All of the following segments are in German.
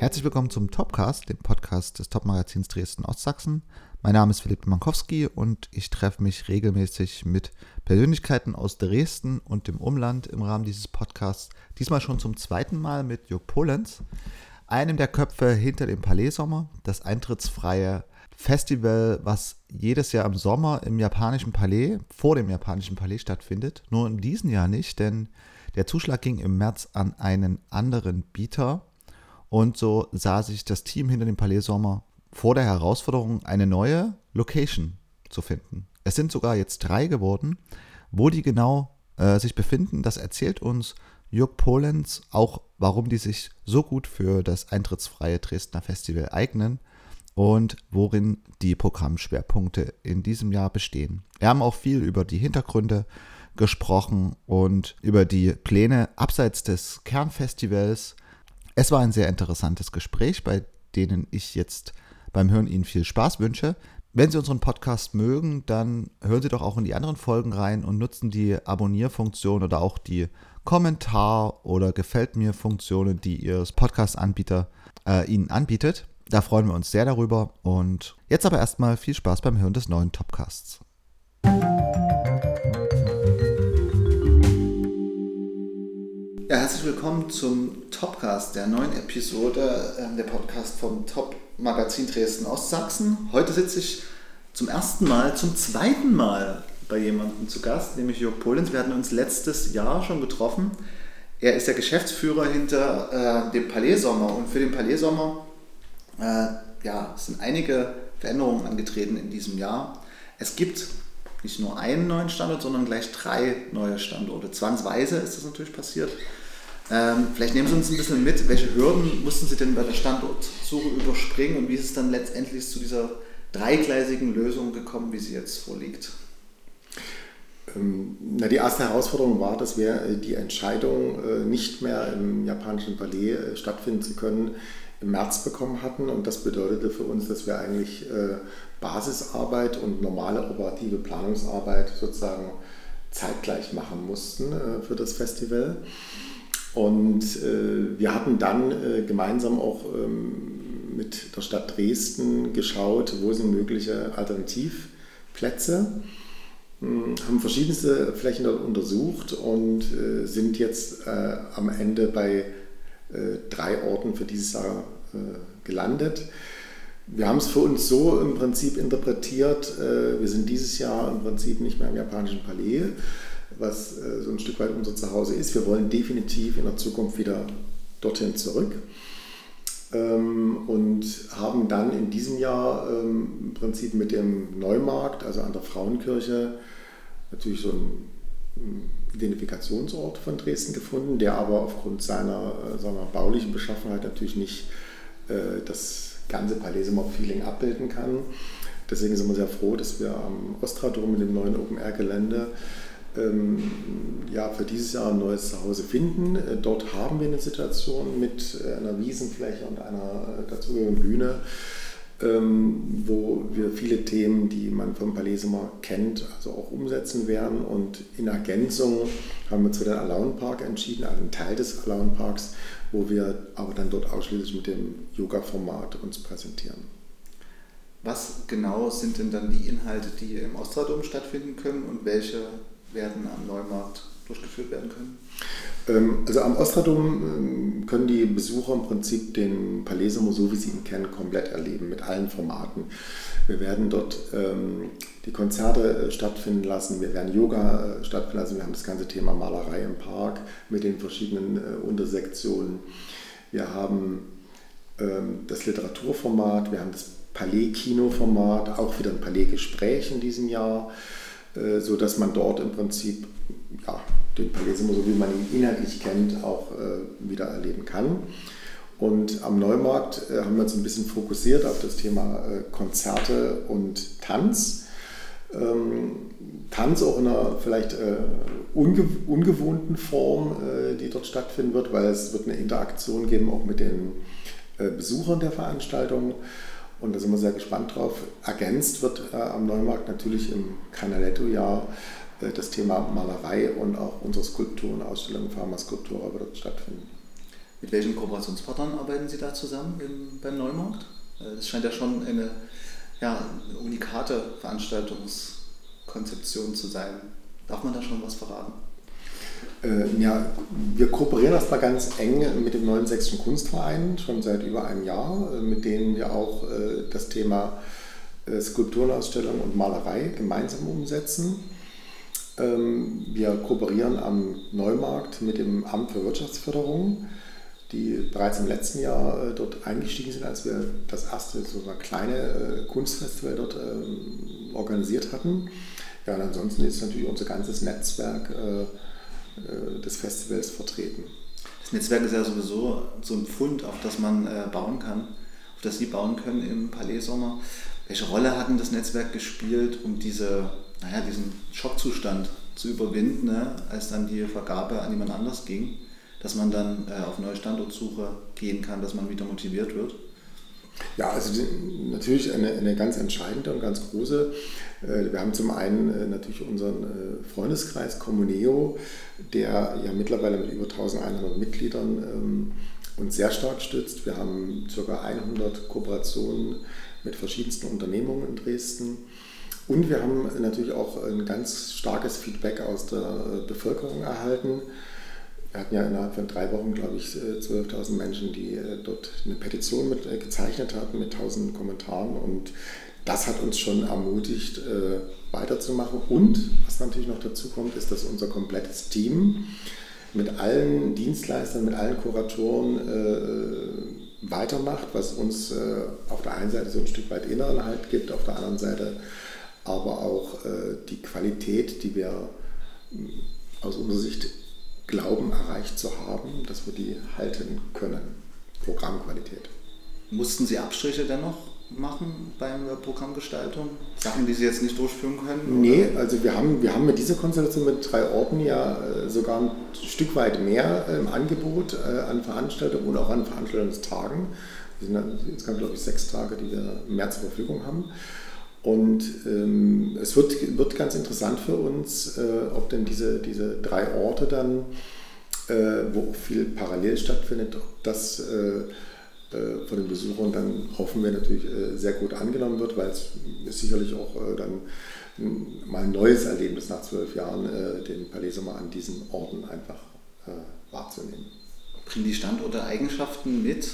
Herzlich willkommen zum Topcast, dem Podcast des Topmagazins Dresden Ostsachsen. Mein Name ist Philipp Mankowski und ich treffe mich regelmäßig mit Persönlichkeiten aus Dresden und dem Umland im Rahmen dieses Podcasts. Diesmal schon zum zweiten Mal mit Jörg Polenz, einem der Köpfe hinter dem Palais Sommer, das eintrittsfreie Festival, was jedes Jahr im Sommer im japanischen Palais, vor dem japanischen Palais stattfindet. Nur in diesem Jahr nicht, denn der Zuschlag ging im März an einen anderen Bieter. Und so sah sich das Team hinter dem Palais Sommer vor der Herausforderung, eine neue Location zu finden. Es sind sogar jetzt drei geworden. Wo die genau äh, sich befinden, das erzählt uns Jörg Polenz, auch warum die sich so gut für das eintrittsfreie Dresdner Festival eignen und worin die Programmschwerpunkte in diesem Jahr bestehen. Wir haben auch viel über die Hintergründe gesprochen und über die Pläne abseits des Kernfestivals. Es war ein sehr interessantes Gespräch, bei denen ich jetzt beim Hören Ihnen viel Spaß wünsche. Wenn Sie unseren Podcast mögen, dann hören Sie doch auch in die anderen Folgen rein und nutzen die Abonnierfunktion oder auch die Kommentar- oder Gefällt mir-Funktionen, die Ihr Podcast-Anbieter äh, Ihnen anbietet. Da freuen wir uns sehr darüber. Und jetzt aber erstmal viel Spaß beim Hören des neuen Topcasts. Ja, herzlich willkommen zum Topcast, der neuen Episode äh, der Podcast vom Top Magazin Dresden Ostsachsen. Heute sitze ich zum ersten Mal, zum zweiten Mal bei jemandem zu Gast, nämlich Jörg Polens. Wir hatten uns letztes Jahr schon getroffen. Er ist der Geschäftsführer hinter äh, dem Palais Sommer und für den Palais Sommer äh, ja, sind einige Veränderungen angetreten in diesem Jahr. Es gibt nicht nur einen neuen Standort, sondern gleich drei neue Standorte. Zwangsweise ist das natürlich passiert. Ähm, vielleicht nehmen Sie uns ein bisschen mit, welche Hürden mussten Sie denn bei der Standortsuche überspringen und wie ist es dann letztendlich zu dieser dreigleisigen Lösung gekommen, wie sie jetzt vorliegt? Ähm, na, die erste Herausforderung war, dass wir äh, die Entscheidung, äh, nicht mehr im japanischen Palais äh, stattfinden zu können, im März bekommen hatten. Und das bedeutete für uns, dass wir eigentlich Basisarbeit und normale operative Planungsarbeit sozusagen zeitgleich machen mussten für das Festival. Und äh, wir hatten dann äh, gemeinsam auch ähm, mit der Stadt Dresden geschaut, wo sind mögliche Alternativplätze, hm, haben verschiedenste Flächen dort untersucht und äh, sind jetzt äh, am Ende bei äh, drei Orten für dieses Jahr äh, gelandet. Wir haben es für uns so im Prinzip interpretiert, wir sind dieses Jahr im Prinzip nicht mehr im japanischen Palais, was äh, so ein Stück weit unser Zuhause ist. Wir wollen definitiv in der Zukunft wieder dorthin zurück ähm, und haben dann in diesem Jahr ähm, im Prinzip mit dem Neumarkt, also an der Frauenkirche, natürlich so einen Identifikationsort von Dresden gefunden, der aber aufgrund seiner, äh, sagen wir, baulichen Beschaffenheit natürlich nicht äh, das ganze Palaisemer-Feeling abbilden kann. Deswegen sind wir sehr froh, dass wir am Ostradom mit dem neuen Open-Air-Gelände ja, für dieses Jahr ein neues Zuhause finden. Äh, dort haben wir eine Situation mit äh, einer Wiesenfläche und einer äh, dazugehörigen Bühne, ähm, wo wir viele Themen, die man vom Palais immer kennt, also auch umsetzen werden. Und in Ergänzung haben wir für den Alaun Park entschieden, also einen Teil des Alaun Parks, wo wir aber dann dort ausschließlich mit dem Yoga-Format uns präsentieren. Was genau sind denn dann die Inhalte, die im Ostradom stattfinden können und welche werden am Neumarkt durchgeführt werden können? Ähm, also am Ostradom ähm, können die Besucher im Prinzip den Palais so wie sie ihn kennen, komplett erleben, mit allen Formaten. Wir werden dort ähm, die Konzerte äh, stattfinden lassen, wir werden Yoga äh, stattfinden lassen, wir haben das ganze Thema Malerei im Park mit den verschiedenen äh, Untersektionen. Wir haben das Literaturformat, wir haben das Palais-Kino-Format, auch wieder ein Palais-Gespräch in diesem Jahr. Äh, so dass man dort im Prinzip ja, den Palesimo, so wie man ihn inhaltlich kennt, auch äh, wieder erleben kann. Und am Neumarkt äh, haben wir uns ein bisschen fokussiert auf das Thema äh, Konzerte und Tanz. Ähm, Tanz auch in einer vielleicht äh, unge ungewohnten Form, äh, die dort stattfinden wird, weil es wird eine Interaktion geben auch mit den Besuchern der Veranstaltung. Und da sind wir sehr gespannt drauf. Ergänzt wird äh, am Neumarkt natürlich im Canaletto-Jahr äh, das Thema Malerei und auch unsere Skulpturen, Ausstellung Pharmaskulptura wird dort stattfinden. Mit welchen Kooperationspartnern arbeiten Sie da zusammen im, beim Neumarkt? Äh, das scheint ja schon eine ja, unikate Veranstaltungskonzeption zu sein. Darf man da schon was verraten? Äh, ja, wir kooperieren erstmal ganz eng mit dem Neuen Sächsischen Kunstverein, schon seit über einem Jahr, äh, mit denen wir auch äh, das Thema äh, Skulpturenausstellung und Malerei gemeinsam umsetzen. Ähm, wir kooperieren am Neumarkt mit dem Amt für Wirtschaftsförderung, die bereits im letzten Jahr äh, dort eingestiegen sind, als wir das erste sogar kleine äh, Kunstfestival dort ähm, organisiert hatten. Ja, und ansonsten ist natürlich unser ganzes Netzwerk des Festivals vertreten. Das Netzwerk ist ja sowieso so ein Pfund, auf das man bauen kann, auf das Sie bauen können im Palais Sommer. Welche Rolle hat denn das Netzwerk gespielt, um diese, naja, diesen Schockzustand zu überwinden, ne, als dann die Vergabe an jemand anders ging, dass man dann äh, auf neue Standortsuche gehen kann, dass man wieder motiviert wird? Ja, also die, natürlich eine, eine ganz entscheidende und ganz große. Äh, wir haben zum einen äh, natürlich unseren äh, Freundeskreis Communeo, der ja mittlerweile mit über 1100 Mitgliedern ähm, uns sehr stark stützt. Wir haben ca. 100 Kooperationen mit verschiedensten Unternehmungen in Dresden. Und wir haben natürlich auch ein ganz starkes Feedback aus der Bevölkerung erhalten. Wir hatten ja innerhalb von drei Wochen, glaube ich, 12.000 äh, Menschen, die dort eine Petition mit gezeichnet hatten mit 1000 Kommentaren. Und das hat uns schon ermutigt, weiterzumachen. Und was natürlich noch dazu kommt, ist, dass unser komplettes Team mit allen Dienstleistern, mit allen Kuratoren weitermacht, was uns äh, auf der einen Seite so ein Stück weit inneren Halt gibt, auf der anderen Seite aber auch äh, die Qualität, die wir äh, aus unserer Sicht glauben erreicht zu haben, dass wir die halten können. Programmqualität. Mussten Sie Abstriche dennoch machen bei der Programmgestaltung? Sachen, die Sie jetzt nicht durchführen können? Nee, also wir haben, wir haben mit dieser Konstellation mit drei Orten ja äh, sogar ein Stück weit mehr im Angebot äh, an Veranstaltungen und auch an Veranstaltungstagen. Es sind jetzt glaube ich, sechs Tage, die wir mehr zur Verfügung haben. Und ähm, es wird, wird ganz interessant für uns, äh, ob denn diese, diese drei Orte dann, äh, wo viel parallel stattfindet, ob das äh, äh, von den Besuchern dann hoffen wir natürlich äh, sehr gut angenommen wird, weil es ist sicherlich auch äh, dann mal ein neues Erlebnis nach zwölf Jahren, den Palais Sommer an diesen Orten einfach wahrzunehmen. Bringen die Standorte Eigenschaften mit,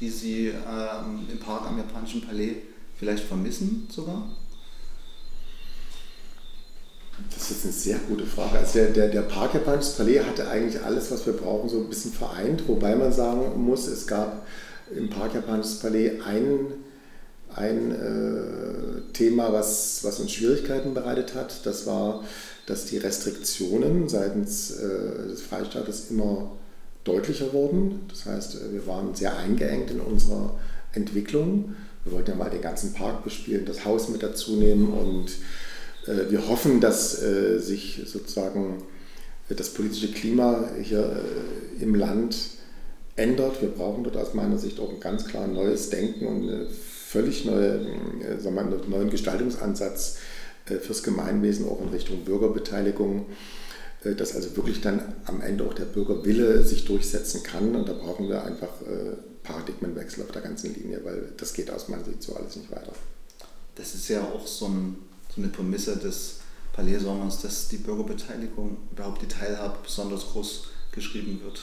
die Sie ähm, im Park am Japanischen Palais vielleicht vermissen sogar? Das ist eine sehr gute Frage. Also der, der, der Park Japanisches Palais hatte eigentlich alles, was wir brauchen, so ein bisschen vereint, wobei man sagen muss, es gab im Park Japanisches Palais ein, ein äh, Thema, was, was uns Schwierigkeiten bereitet hat. Das war, dass die Restriktionen seitens äh, des Freistaates immer deutlicher wurden. Das heißt, äh, wir waren sehr eingeengt in unserer Entwicklung. Wir wollten ja mal den ganzen Park bespielen, das Haus mit dazu nehmen und äh, wir hoffen, dass äh, sich sozusagen das politische Klima hier äh, im Land ändert. Wir brauchen dort aus meiner Sicht auch ein ganz klar neues Denken und eine völlig neue, äh, sagen wir einen neuen Gestaltungsansatz äh, fürs Gemeinwesen, auch in Richtung Bürgerbeteiligung, äh, dass also wirklich dann am Ende auch der Bürgerwille sich durchsetzen kann. Und da brauchen wir einfach Paradigmenwechsel auf der ganzen Linie, weil das geht aus meiner Sicht so alles nicht weiter. Das ist ja auch so, ein, so eine Prämisse des Palais Sommers, dass die Bürgerbeteiligung, überhaupt die Teilhabe besonders groß geschrieben wird.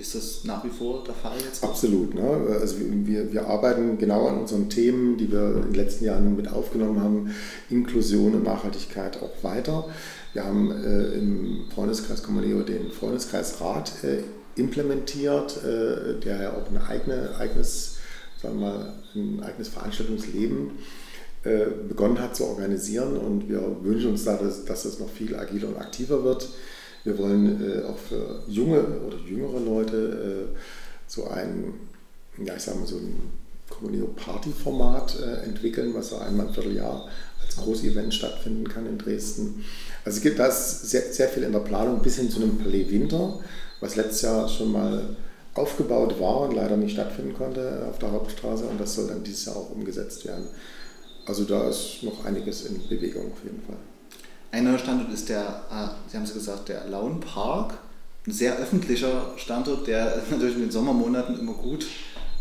Ist das nach wie vor der Fall jetzt? Absolut. Ne? Also wir, wir arbeiten genau an unseren Themen, die wir in den letzten Jahren mit aufgenommen haben, Inklusion und Nachhaltigkeit auch weiter. Wir haben äh, im Freundeskreis Communio den Freundeskreisrat äh, implementiert, äh, der ja auch ein eigene, eigenes, sagen wir mal, ein eigenes Veranstaltungsleben äh, begonnen hat zu organisieren und wir wünschen uns da, dass, dass das noch viel agiler und aktiver wird. Wir wollen äh, auch für junge oder jüngere Leute äh, so ein, ja, ich sag mal, so ein Communio-Party-Format äh, entwickeln, was so einmal im Vierteljahr als Großevent stattfinden kann in Dresden. Also es gibt da sehr, sehr viel in der Planung bis hin zu einem Palais Winter, was letztes Jahr schon mal aufgebaut war und leider nicht stattfinden konnte auf der Hauptstraße und das soll dann dieses Jahr auch umgesetzt werden. Also da ist noch einiges in Bewegung auf jeden Fall. Ein neuer Standort ist der, ah, Sie haben es gesagt, der Laun Park. ein sehr öffentlicher Standort, der natürlich in den Sommermonaten immer gut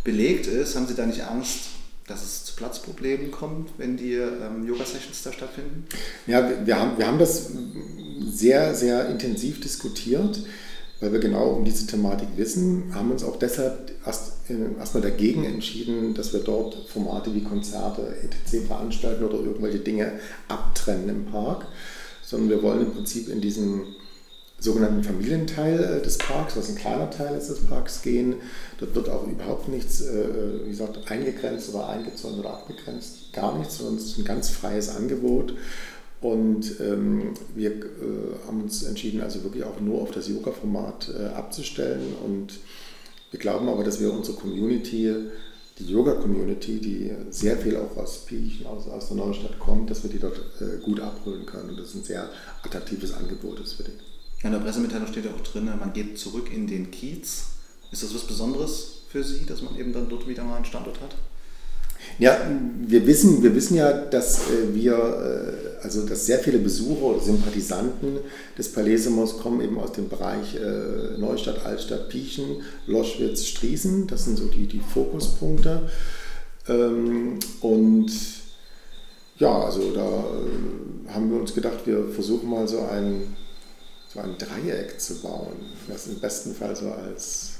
belegt ist. Haben Sie da nicht Angst, dass es zu Platzproblemen kommt, wenn die ähm, Yoga-Sessions da stattfinden? Ja, wir, haben, wir haben das sehr, sehr intensiv diskutiert, weil wir genau um diese Thematik wissen, haben uns auch deshalb erst, äh, erstmal dagegen entschieden, dass wir dort Formate wie Konzerte, etc. veranstalten oder irgendwelche Dinge abtrennen im Park, sondern wir wollen im Prinzip in diesen sogenannten Familienteil äh, des Parks, was ein kleiner Teil ist des Parks, gehen. Dort wird auch überhaupt nichts, äh, wie gesagt, eingegrenzt oder eingezäunt oder abgegrenzt, gar nichts, sondern es ist ein ganz freies Angebot. Und ähm, wir äh, haben uns entschieden, also wirklich auch nur auf das Yoga-Format äh, abzustellen. Und wir glauben aber, dass wir unsere Community, die Yoga-Community, die sehr viel auch aus Piechen, aus, aus der Neustadt kommt, dass wir die dort äh, gut abholen können. Und das ist ein sehr attraktives Angebot ist für die. In der Pressemitteilung steht ja auch drin, man geht zurück in den Kiez. Ist das was Besonderes für Sie, dass man eben dann dort wieder mal einen Standort hat? Ja, wir wissen, wir wissen ja, dass äh, wir, äh, also dass sehr viele Besucher oder Sympathisanten des Palais kommen eben aus dem Bereich äh, Neustadt, Altstadt, Piechen, Loschwitz, Striesen. Das sind so die, die Fokuspunkte. Ähm, und ja, also da haben wir uns gedacht, wir versuchen mal so ein so ein Dreieck zu bauen, das im besten Fall so als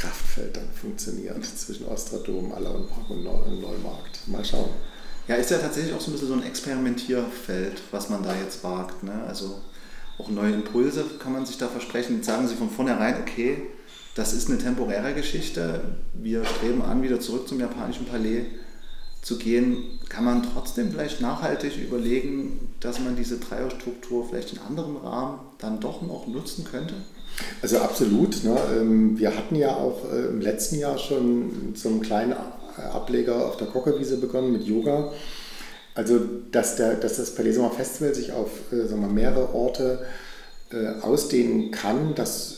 Kraftfeld dann funktioniert zwischen Ostradom, Allerunpark und Neumarkt. Mal schauen. Ja, ist ja tatsächlich auch so ein bisschen so ein Experimentierfeld, was man da jetzt wagt. Ne? Also auch neue Impulse kann man sich da versprechen. Jetzt sagen Sie von vornherein, okay, das ist eine temporäre Geschichte. Wir streben an, wieder zurück zum japanischen Palais zu gehen, kann man trotzdem vielleicht nachhaltig überlegen, dass man diese Dreierstruktur vielleicht in anderem Rahmen dann doch noch nutzen könnte? Also absolut. Ne? Ähm, wir hatten ja auch äh, im letzten Jahr schon einen kleinen Ableger auf der Kockerwiese begonnen mit Yoga. Also dass, der, dass das Palais Sommer Festival sich auf äh, sagen wir, mehrere Orte äh, ausdehnen kann, das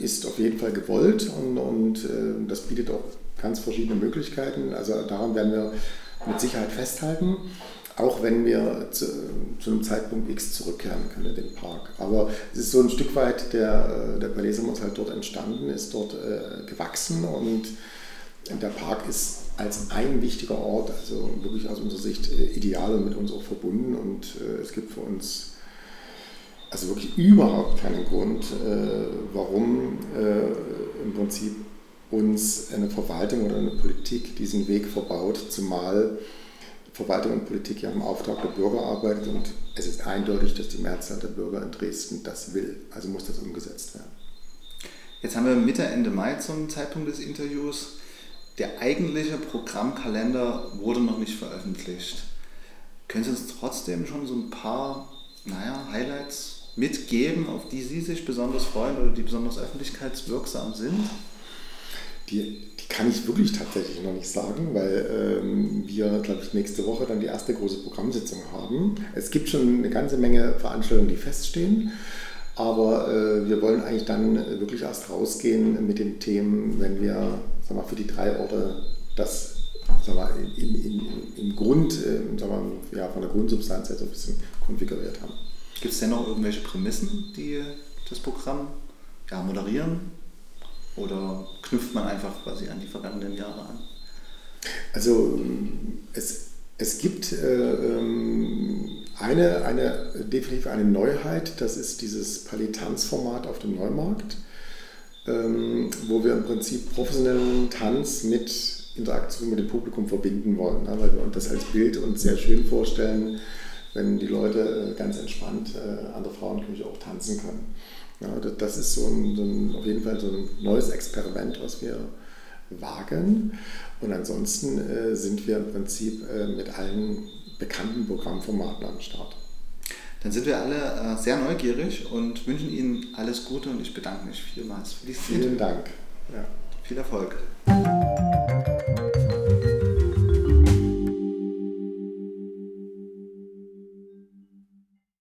ist auf jeden Fall gewollt und, und das bietet auch ganz verschiedene Möglichkeiten. Also daran werden wir mit Sicherheit festhalten, auch wenn wir zu, zu einem Zeitpunkt X zurückkehren können in den Park. Aber es ist so ein Stück weit, der, der Palais ist halt dort entstanden, ist dort äh, gewachsen und der Park ist als ein wichtiger Ort, also wirklich aus unserer Sicht äh, ideal und mit uns auch verbunden und äh, es gibt für uns also wirklich überhaupt keinen Grund, äh, warum äh, im Prinzip uns eine Verwaltung oder eine Politik diesen Weg verbaut, zumal Verwaltung und Politik ja im Auftrag der Bürger arbeitet und es ist eindeutig, dass die Mehrzahl der Bürger in Dresden das will. Also muss das umgesetzt werden. Jetzt haben wir Mitte, Ende Mai zum Zeitpunkt des Interviews. Der eigentliche Programmkalender wurde noch nicht veröffentlicht. Können Sie uns trotzdem schon so ein paar naja, Highlights mitgeben, auf die Sie sich besonders freuen oder die besonders öffentlichkeitswirksam sind? Die, die kann ich wirklich tatsächlich noch nicht sagen, weil ähm, wir, glaube ich, nächste Woche dann die erste große Programmsitzung haben. Es gibt schon eine ganze Menge Veranstaltungen, die feststehen. Aber äh, wir wollen eigentlich dann wirklich erst rausgehen mit den Themen, wenn wir sag mal, für die drei Orte das sag mal, in, in, im Grund, äh, sag mal, ja, von der Grundsubstanz her so ein bisschen konfiguriert haben. Gibt es denn noch irgendwelche Prämissen, die das Programm ja, moderieren? Oder knüpft man einfach quasi an die vergangenen Jahre an? Also es, es gibt äh, ähm, eine, eine, definitiv eine Neuheit, das ist dieses Palitanz-Format auf dem Neumarkt, ähm, wo wir im Prinzip professionellen Tanz mit Interaktion mit dem Publikum verbinden wollen, ne? weil wir uns das als Bild uns sehr schön vorstellen, wenn die Leute äh, ganz entspannt äh, an der Frauenküche auch tanzen können. Ja, das ist so ein, so ein, auf jeden Fall so ein neues Experiment, was wir wagen. Und ansonsten äh, sind wir im Prinzip äh, mit allen bekannten Programmformaten am Start. Dann sind wir alle äh, sehr neugierig und wünschen Ihnen alles Gute und ich bedanke mich vielmals für die Vielen Dank. Ja. Viel Erfolg.